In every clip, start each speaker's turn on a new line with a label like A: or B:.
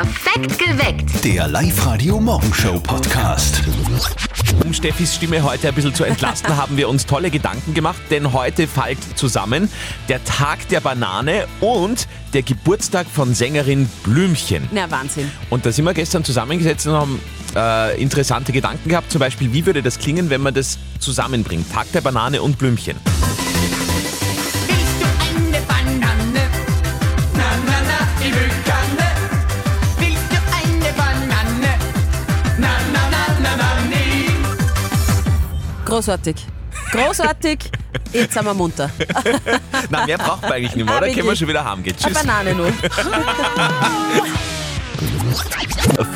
A: Perfekt geweckt.
B: Der Live-Radio-Morgenshow-Podcast.
C: Um Steffis Stimme heute ein bisschen zu entlasten, haben wir uns tolle Gedanken gemacht, denn heute fällt zusammen der Tag der Banane und der Geburtstag von Sängerin Blümchen.
D: Na, Wahnsinn.
C: Und da sind wir gestern zusammengesetzt und haben äh, interessante Gedanken gehabt. Zum Beispiel, wie würde das klingen, wenn man das zusammenbringt? Tag der Banane und Blümchen.
D: Großartig. Großartig. Jetzt sind wir munter.
C: Na, mehr braucht man eigentlich nicht mehr,
D: Ah,
C: oder? Können wir
D: wirklich?
C: schon wieder heimgehen.
D: Eine
C: Tschüss.
D: Banane nur.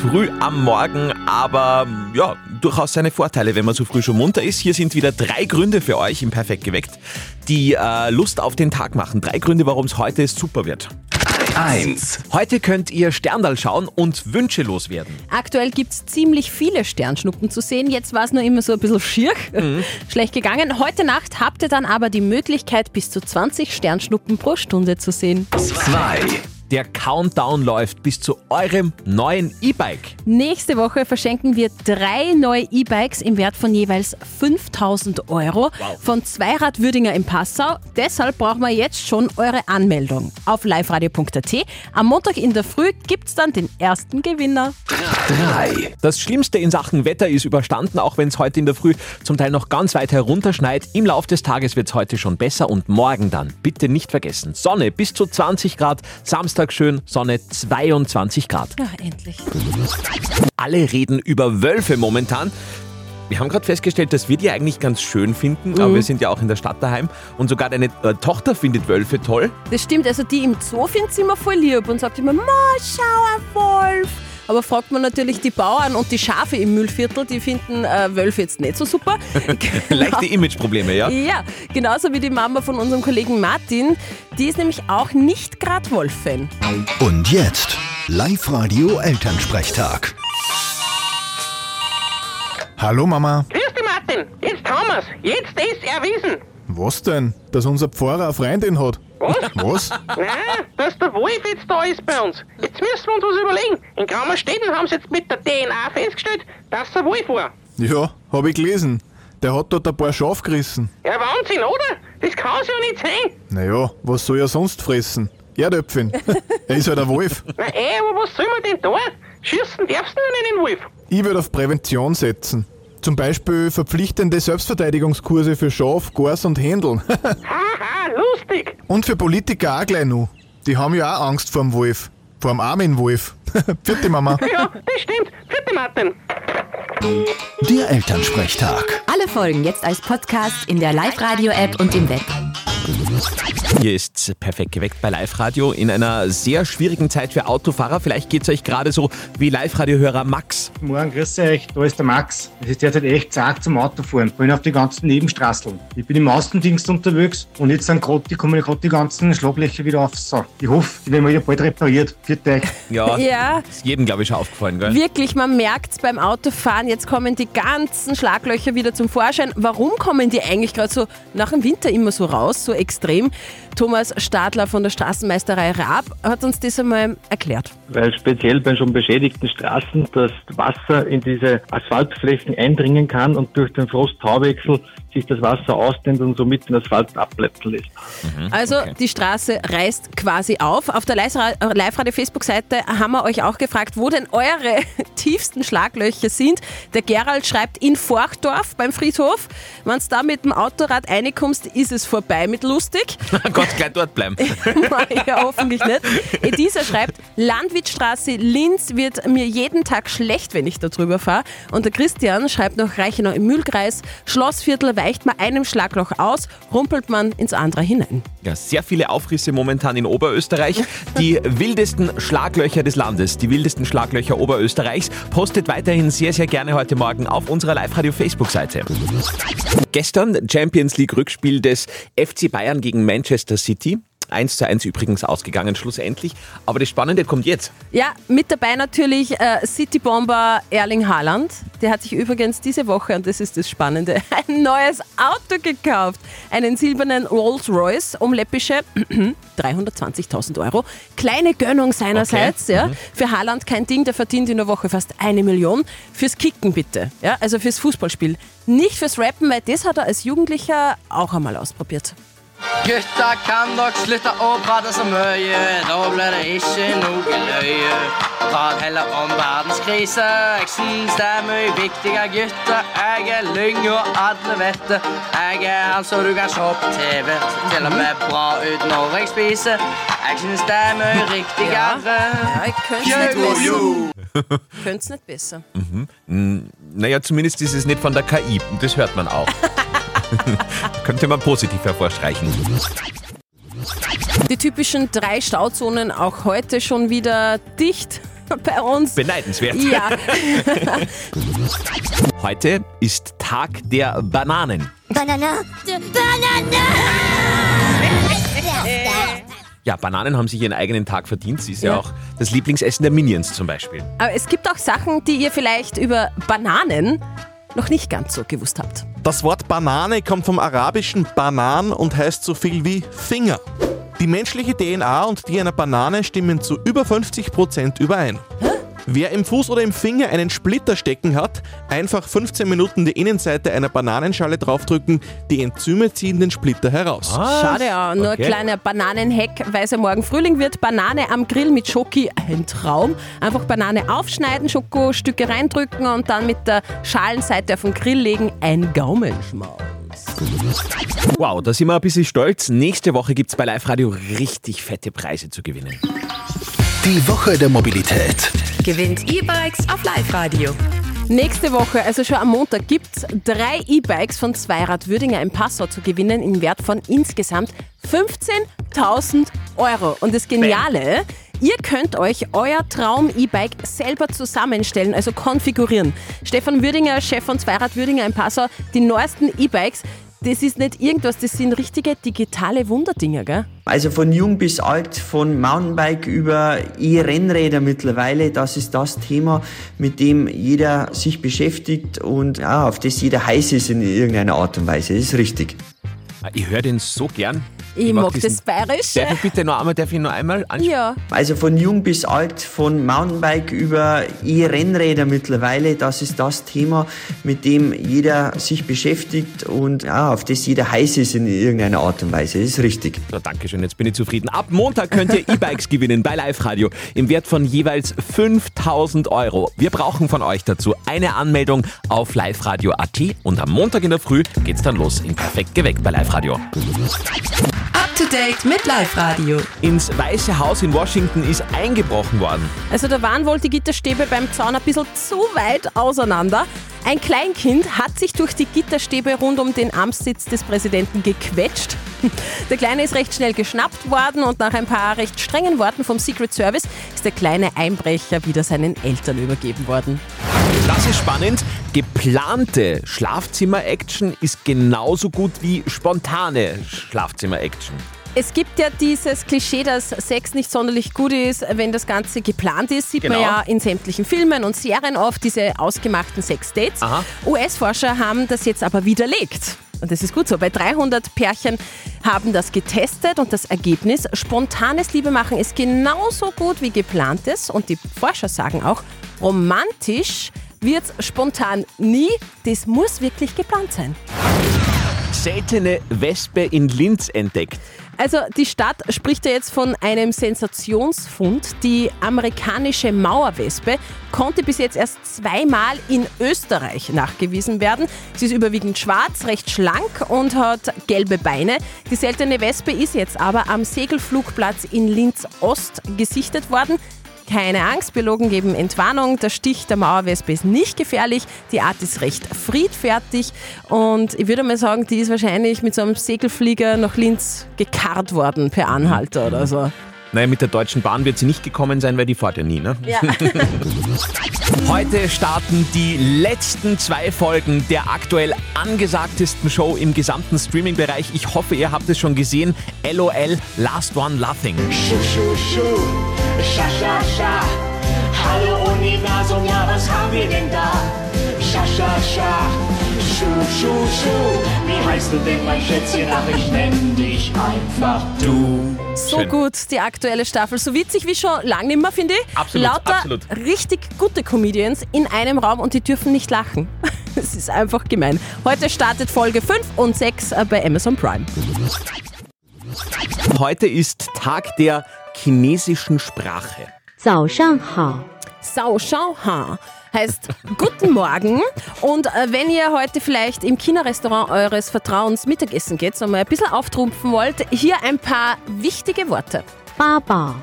C: Früh am Morgen, aber ja, durchaus seine Vorteile, wenn man so früh schon munter ist. Hier sind wieder drei Gründe für euch im Perfekt geweckt, die äh, Lust auf den Tag machen. Drei Gründe, warum es heute super wird.
B: 1.
C: Heute könnt ihr Sterndal schauen und Wünsche loswerden.
D: Aktuell gibt es ziemlich viele Sternschnuppen zu sehen. Jetzt war es nur immer so ein bisschen schier, schlecht gegangen. Heute Nacht habt ihr dann aber die Möglichkeit, bis zu 20 Sternschnuppen pro Stunde zu sehen.
B: 2.
C: Der Countdown läuft bis zu eurem neuen E-Bike.
D: Nächste Woche verschenken wir drei neue E-Bikes im Wert von jeweils 5000 Euro von Zweirad Würdinger in Passau. Deshalb brauchen wir jetzt schon eure Anmeldung. Auf liveradio.at. Am Montag in der Früh gibt es dann den ersten Gewinner.
B: 3.
C: Das Schlimmste in Sachen Wetter ist überstanden, auch wenn es heute in der Früh zum Teil noch ganz weit herunterschneit. Im Laufe des Tages wird es heute schon besser und morgen dann. Bitte nicht vergessen. Sonne bis zu 20 Grad, Samstag schön, Sonne 22 Grad.
D: Ja, endlich.
C: Alle reden über Wölfe momentan. Wir haben gerade festgestellt, dass wir die eigentlich ganz schön finden, aber wir sind ja auch in der Stadt daheim und sogar deine äh, Tochter findet Wölfe toll.
D: Das stimmt, also die im Zoo findet sie immer voll lieb und sagt immer, Ma, schau, ein Wolf. Aber fragt man natürlich die Bauern und die Schafe im Müllviertel, die finden äh, Wölfe jetzt nicht so super.
C: Leichte Imageprobleme, ja?
D: Ja, genauso wie die Mama von unserem Kollegen Martin. Die ist nämlich auch nicht gerade Wolf-Fan.
B: Und jetzt Live-Radio Elternsprechtag.
E: Hallo Mama.
F: Grüß dich, Martin. Jetzt haben wir's. Jetzt ist erwiesen.
E: Was denn? Dass unser Pfarrer eine Freundin hat?
F: Was?
E: Was?
F: Nein, dass der Wolf jetzt da ist bei uns. Jetzt müssen wir uns was überlegen. In Grammerstädten haben sie jetzt mit der DNA festgestellt, dass er Wolf war.
E: Ja, hab ich gelesen. Der hat dort ein paar Schaf gerissen.
F: Ja, Wahnsinn, oder? Das kann's ja nicht sein.
E: Naja, was soll er sonst fressen? Erdöpfchen. er ist halt ein Wolf.
F: Na eh, aber was soll man denn da? Schießen darfst du nicht den Wolf.
E: Ich würde auf Prävention setzen. Zum Beispiel verpflichtende Selbstverteidigungskurse für Schaf, Gors und Händeln.
F: Haha, lustig.
E: und für Politiker auch gleich noch. Die haben ja auch Angst vor dem Wolf. Vor dem armen Wolf. Vierte Mama.
F: Ja, das stimmt. Vierte Martin.
B: Der Elternsprechtag.
A: Alle Folgen jetzt als Podcast in der Live-Radio-App und im Web.
C: Hier ist perfekt geweckt bei Live Radio in einer sehr schwierigen Zeit für Autofahrer. Vielleicht geht es euch gerade so wie Live-Radio-Hörer Max.
G: Morgen, grüß euch, da ist der Max. Es ist derzeit echt zart zum Autofahren, vor allem auf die ganzen Nebenstraßeln. Ich bin im Außendienst unterwegs und jetzt sind grad die, kommen gerade die ganzen Schlaglöcher wieder auf. So, ich hoffe, die werden wieder bald repariert. Viert euch.
C: Ja,
D: Ja,
C: ist jedem, glaube ich, schon aufgefallen, gell?
D: wirklich, man merkt beim Autofahren, jetzt kommen die ganzen Schlaglöcher wieder zum Vorschein. Warum kommen die eigentlich gerade so nach dem Winter immer so raus, so extrem? extreem. Thomas Stadler von der Straßenmeisterei Raab hat uns das einmal erklärt.
H: weil speziell bei schon beschädigten Straßen das Wasser in diese Asphaltflächen eindringen kann und durch den Frost-Tauwechsel sich das Wasser ausdehnt und somit den Asphalt abplätzen lässt.
D: Also
C: okay.
D: die Straße reißt quasi auf. Auf der Live-Radio-Facebook-Seite haben wir euch auch gefragt, wo denn eure tiefsten Schlaglöcher sind. Der Gerald schreibt in Forchdorf beim Friedhof. Wenn du da mit dem Autorad reinkommst, ist es vorbei mit lustig.
C: Gott, gleich dort bleiben.
D: ja, hoffentlich nicht. Edisa schreibt, Landwittstraße Linz wird mir jeden Tag schlecht, wenn ich da drüber fahre. Und der Christian schreibt noch Reichenau im Mühlkreis, Schlossviertel weicht man einem Schlagloch aus, rumpelt man ins andere hinein.
C: Ja, sehr viele Aufrisse momentan in Oberösterreich. Die wildesten Schlaglöcher des Landes, die wildesten Schlaglöcher Oberösterreichs. Postet weiterhin sehr, sehr gerne heute Morgen auf unserer Live-Radio-Facebook-Seite. Gestern Champions League Rückspiel des FC Bayern gegen Manchester City. 1 zu 1 übrigens ausgegangen, schlussendlich. Aber das Spannende kommt jetzt.
D: Ja, mit dabei natürlich äh, City-Bomber Erling Haaland. Der hat sich übrigens diese Woche, und das ist das Spannende, ein neues Auto gekauft. Einen silbernen Rolls-Royce um läppische 320.000 Euro. Kleine Gönnung seinerseits. Ja. Für Haaland kein Ding, der verdient in der Woche fast eine Million. Fürs Kicken bitte, ja, also fürs Fußballspiel. Nicht fürs Rappen, weil das hat er als Jugendlicher auch einmal ausprobiert.
I: Gutta kan dere slutte å prate så mye, da blir det ikke noe løye. Prat heller om verdenskrise, jeg syns det er mye viktigere, gutter. Jeg er lyng og alle vet det. Jeg er han som du kan se på TV, til og med bra ut når jeg spiser. Jeg syns det er mye riktigere.
D: Ja, ich könnte es nicht besser. Besser.
C: Naja, zumindest ist es nicht von der KI. Das hört man auch. Könnte man positiv hervorstreichen.
D: Die typischen drei Stauzonen auch heute schon wieder dicht bei uns.
C: Beneidenswert.
D: Ja,
C: Heute ist Tag der Bananen.
J: Banana.
C: Ja, Bananen haben sich ihren eigenen Tag verdient. Sie ist ja, auch das Lieblingsessen der Minions zum Beispiel.
D: aber es gibt auch Sachen, die ihr vielleicht über Bananen noch nicht ganz so gewusst habt.
K: Das Wort Banane kommt vom arabischen Banan und heißt so viel wie Finger. Die menschliche DNA und die einer Banane stimmen zu über 50% überein. Wer im Fuß oder im Finger einen Splitter stecken hat, einfach 15 Minuten die Innenseite einer Bananenschale draufdrücken, die Enzyme ziehen den Splitter heraus.
D: Schade, ja. Nur
C: Okay.
D: ein kleiner Bananenhack, weil es ja morgen Frühling wird. Banane am Grill mit Schoki, ein Traum. Einfach Banane aufschneiden, Schokostücke reindrücken und dann mit der Schalenseite auf den Grill legen. Ein Gaumenschmaus.
C: Wow, da sind wir ein bisschen stolz. Nächste Woche gibt es bei Live Radio richtig fette Preise zu gewinnen.
B: Die Woche der Mobilität.
A: Gewinnt E-Bikes auf Live-Radio.
D: Nächste Woche, also schon am Montag, gibt es drei E-Bikes von Zweirad Würdinger im Passau zu gewinnen im Wert von insgesamt 15.000 Euro. Und das Geniale, ihr könnt euch euer Traum-E-Bike selber zusammenstellen, also konfigurieren. Stefan Würdinger, Chef von Zweirad Würdinger im Passau, die neuesten E-Bikes, das ist nicht irgendwas, das sind richtige digitale Wunderdinger, gell?
L: Also von jung bis alt, von Mountainbike über E-Rennräder mittlerweile, das ist das Thema, mit dem jeder sich beschäftigt und ja, auf das jeder heiß ist in irgendeiner Art und Weise. Das ist richtig.
C: Ah, Ich höre den so gern.
D: Ich mag
C: diesen-
D: das Bayerische.
C: Darf ich bitte noch einmal, darf ich noch einmal anschauen?
D: Ja.
L: Also von jung bis alt, von Mountainbike über E-Rennräder mittlerweile, das ist das Thema, mit dem jeder sich beschäftigt und ja, auf das jeder heiß ist in irgendeiner Art und Weise. Das ist richtig.
C: So, Dankeschön, jetzt bin ich zufrieden. Ab Montag könnt ihr E-Bikes gewinnen bei Live Radio im Wert von jeweils 5000 Euro. Wir brauchen von euch dazu eine Anmeldung auf liveradio.at und am Montag in der Früh geht's dann los in Perfekt geweckt bei Live Radio.
A: Up to date mit Live-Radio.
C: Ins Weiße Haus in Washington ist eingebrochen worden.
D: Also da waren wohl die Gitterstäbe beim Zaun ein bisschen zu weit auseinander. Ein Kleinkind hat sich durch die Gitterstäbe rund um den Amtssitz des Präsidenten gequetscht. Der Kleine ist recht schnell geschnappt worden und nach ein paar recht strengen Worten vom Secret Service ist der kleine Einbrecher wieder seinen Eltern übergeben worden.
C: Das ist spannend. Geplante Schlafzimmer-Action ist genauso gut wie spontane Schlafzimmer-Action.
D: Es gibt ja dieses Klischee, dass Sex nicht sonderlich gut ist, wenn das Ganze geplant ist. Sieht
C: Genau.
D: man ja in sämtlichen Filmen und Serien oft, diese ausgemachten Sex-Dates. US-Forscher haben das jetzt aber widerlegt. Und das ist gut so. Bei 300 Pärchen haben das getestet und das Ergebnis, spontanes Liebemachen ist genauso gut wie geplantes. Und die Forscher sagen auch, romantisch wird spontan nie. Das muss wirklich geplant sein.
C: Seltene Wespe in Linz entdeckt.
D: Also die Stadt spricht ja jetzt von einem Sensationsfund. Die amerikanische Mauerwespe konnte bis jetzt erst zweimal in Österreich nachgewiesen werden. Sie ist überwiegend schwarz, recht schlank und hat gelbe Beine. Die seltene Wespe ist jetzt aber am Segelflugplatz in Linz Ost gesichtet worden. Keine Angst, Biologen geben Entwarnung. Der Stich der Mauerwespe ist nicht gefährlich. Die Art ist recht friedfertig. Und ich würde mal sagen, die ist wahrscheinlich mit so einem Segelflieger nach Linz gekarrt worden per Anhalter oder so.
C: Naja, mit der Deutschen Bahn wird sie nicht gekommen sein, weil die fährt ja nie, ne?
D: Ja.
C: Heute starten die letzten zwei Folgen der aktuell angesagtesten Show im gesamten Streaming-Bereich. Ich hoffe, ihr habt es schon gesehen. LOL Last One Laughing.
M: Schuh, schuh, schuh, scha, scha, scha. Hallo Universum, ja, was haben wir denn da? Scha, scha, scha. Schuh, schuh, schuh. Wie heißt du denn, mein Schätzchen? Ach, ich nenn dich einfach du.
D: So
C: Schön.
D: gut, die aktuelle Staffel. So witzig wie schon lange nicht mehr, finde ich.
C: Absolut,
D: Lauter
C: absolut.
D: richtig gute Comedians in einem Raum und die dürfen nicht lachen. Es ist einfach gemein. Heute startet Folge 5 und 6 bei Amazon Prime.
C: Heute ist Tag der chinesischen Sprache.
J: 早上好，
D: Sao Shao Ha heißt Guten Morgen. Und äh, wenn ihr heute vielleicht im China-Restaurant eures Vertrauens Mittagessen geht und mal ein bisschen auftrumpfen wollt, hier ein paar wichtige Worte.
J: 八宝，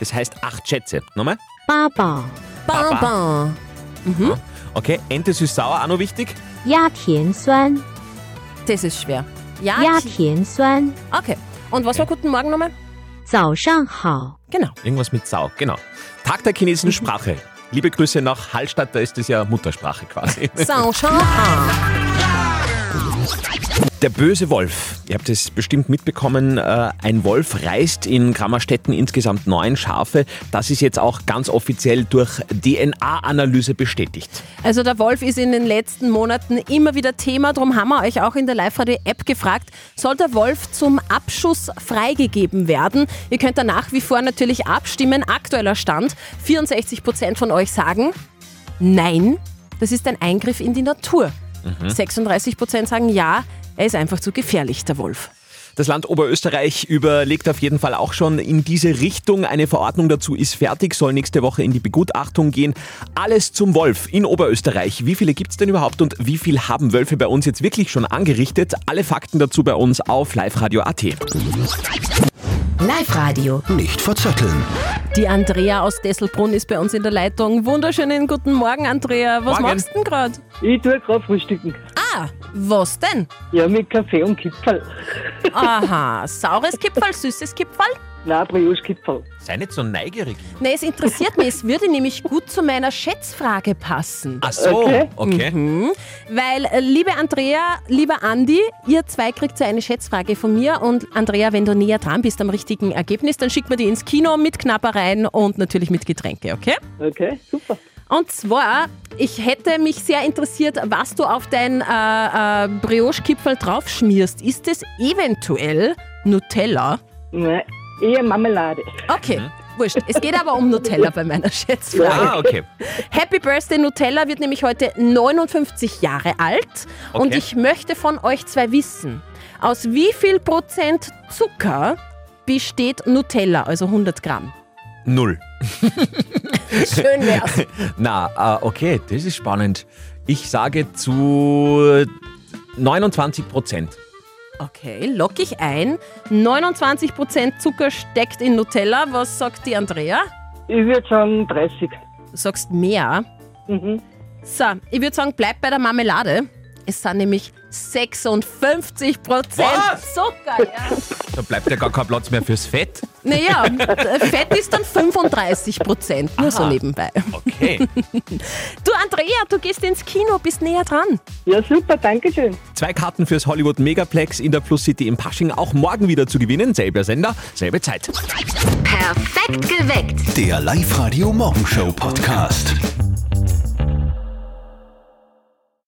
C: Das heißt acht Schätze. Nochmal?
J: 八宝，
D: Ba ba. Mhm.
C: Okay, Ente süß-sauer, auch noch wichtig.
J: 鸭甜酸，
D: Das ist schwer. Ja,
J: 鸭甜酸，
D: Okay. Und was war Guten Morgen nochmal?
J: 早上好，
D: Genau.
C: Irgendwas mit Sau, genau. Tag der chinesischen Sprache. Liebe Grüße nach Hallstatt, da ist das ja Muttersprache quasi.
D: Sao Shao Ha.
C: Der böse Wolf. Ihr habt es bestimmt mitbekommen, äh, ein Wolf reißt in Grammerstetten insgesamt neun Schafe. Das ist jetzt auch ganz offiziell durch DNA-Analyse bestätigt.
D: Also der Wolf ist in den letzten Monaten immer wieder Thema, darum haben wir euch auch in der Live-Radio-App gefragt, soll der Wolf zum Abschuss freigegeben werden? Ihr könnt da nach wie vor natürlich abstimmen. Aktueller Stand, 64% von euch sagen, nein, das ist ein Eingriff in die Natur.
C: Mhm.
D: 36% sagen ja, er ist einfach zu gefährlich, der Wolf.
C: Das Land Oberösterreich überlegt auf jeden Fall auch schon in diese Richtung. Eine Verordnung dazu ist fertig, soll nächste Woche in die Begutachtung gehen. Alles zum Wolf in Oberösterreich. Wie viele gibt es denn überhaupt und wie viel haben Wölfe bei uns jetzt wirklich schon angerichtet? Alle Fakten dazu bei uns auf liveradio.at.
A: Live-Radio.
B: Nicht verzetteln.
D: Die Andrea aus Desselbrunn ist bei uns in der Leitung. Wunderschönen guten Morgen, Andrea. Was
N: Morgen.
D: machst du denn gerade?
N: Ich tue gerade frühstücken.
D: Ah, was denn?
N: Ja, mit Kaffee und Kipferl.
D: Aha, saures Kipferl, süßes Kipferl?
N: Nein, Brioche-Kipferl.
C: Sei nicht so neugierig.
D: Ne, es interessiert mich. Es würde nämlich gut zu meiner Schätzfrage passen.
C: Ach so, Okay. okay.
D: Mhm. Weil, äh, liebe Andrea, lieber Andi, ihr zwei kriegt so eine Schätzfrage von mir. Und Andrea, wenn du näher dran bist am richtigen Ergebnis, dann schicken wir die ins Kino mit Knappereien und natürlich mit Getränke, okay?
N: Okay, super.
D: Und zwar, ich hätte mich sehr interessiert, was du auf dein äh, äh, Brioche-Kipferl draufschmierst. Ist es eventuell Nutella?
N: Nein, eher Marmelade.
D: Okay. Wurscht. Es geht aber um Nutella bei meiner Schätzfrage.
C: Ah, okay.
D: Happy Birthday Nutella wird nämlich heute 59 Jahre alt. Und
C: Okay.
D: ich möchte von euch zwei wissen, aus wie viel Prozent Zucker besteht Nutella, also 100 Gramm?
C: Null.
D: Schön wär's.
C: Na, äh, okay, das ist spannend. Ich sage zu 29 Prozent.
D: Okay, lock ich ein. 29% Zucker steckt in Nutella. Was sagt die Andrea?
N: Ich würde sagen 30.
D: Du sagst mehr.
N: Mhm.
D: So, ich würde sagen, bleib bei der Marmelade. Es sind nämlich 56%
C: Was?
D: Zucker. Ja.
C: Da bleibt ja gar kein Platz mehr fürs Fett.
D: Naja, Fett ist dann 35%, nur so
C: Aha.
D: nebenbei.
C: Okay.
D: Du Andrea, du gehst ins Kino, bist näher dran.
N: Ja, super, danke schön.
C: Zwei Karten fürs Hollywood Megaplex in der Plus City in Pasching auch morgen wieder zu gewinnen. Selber Sender, selbe Zeit.
A: Perfekt geweckt.
B: Der Live-Radio Morgenshow Podcast.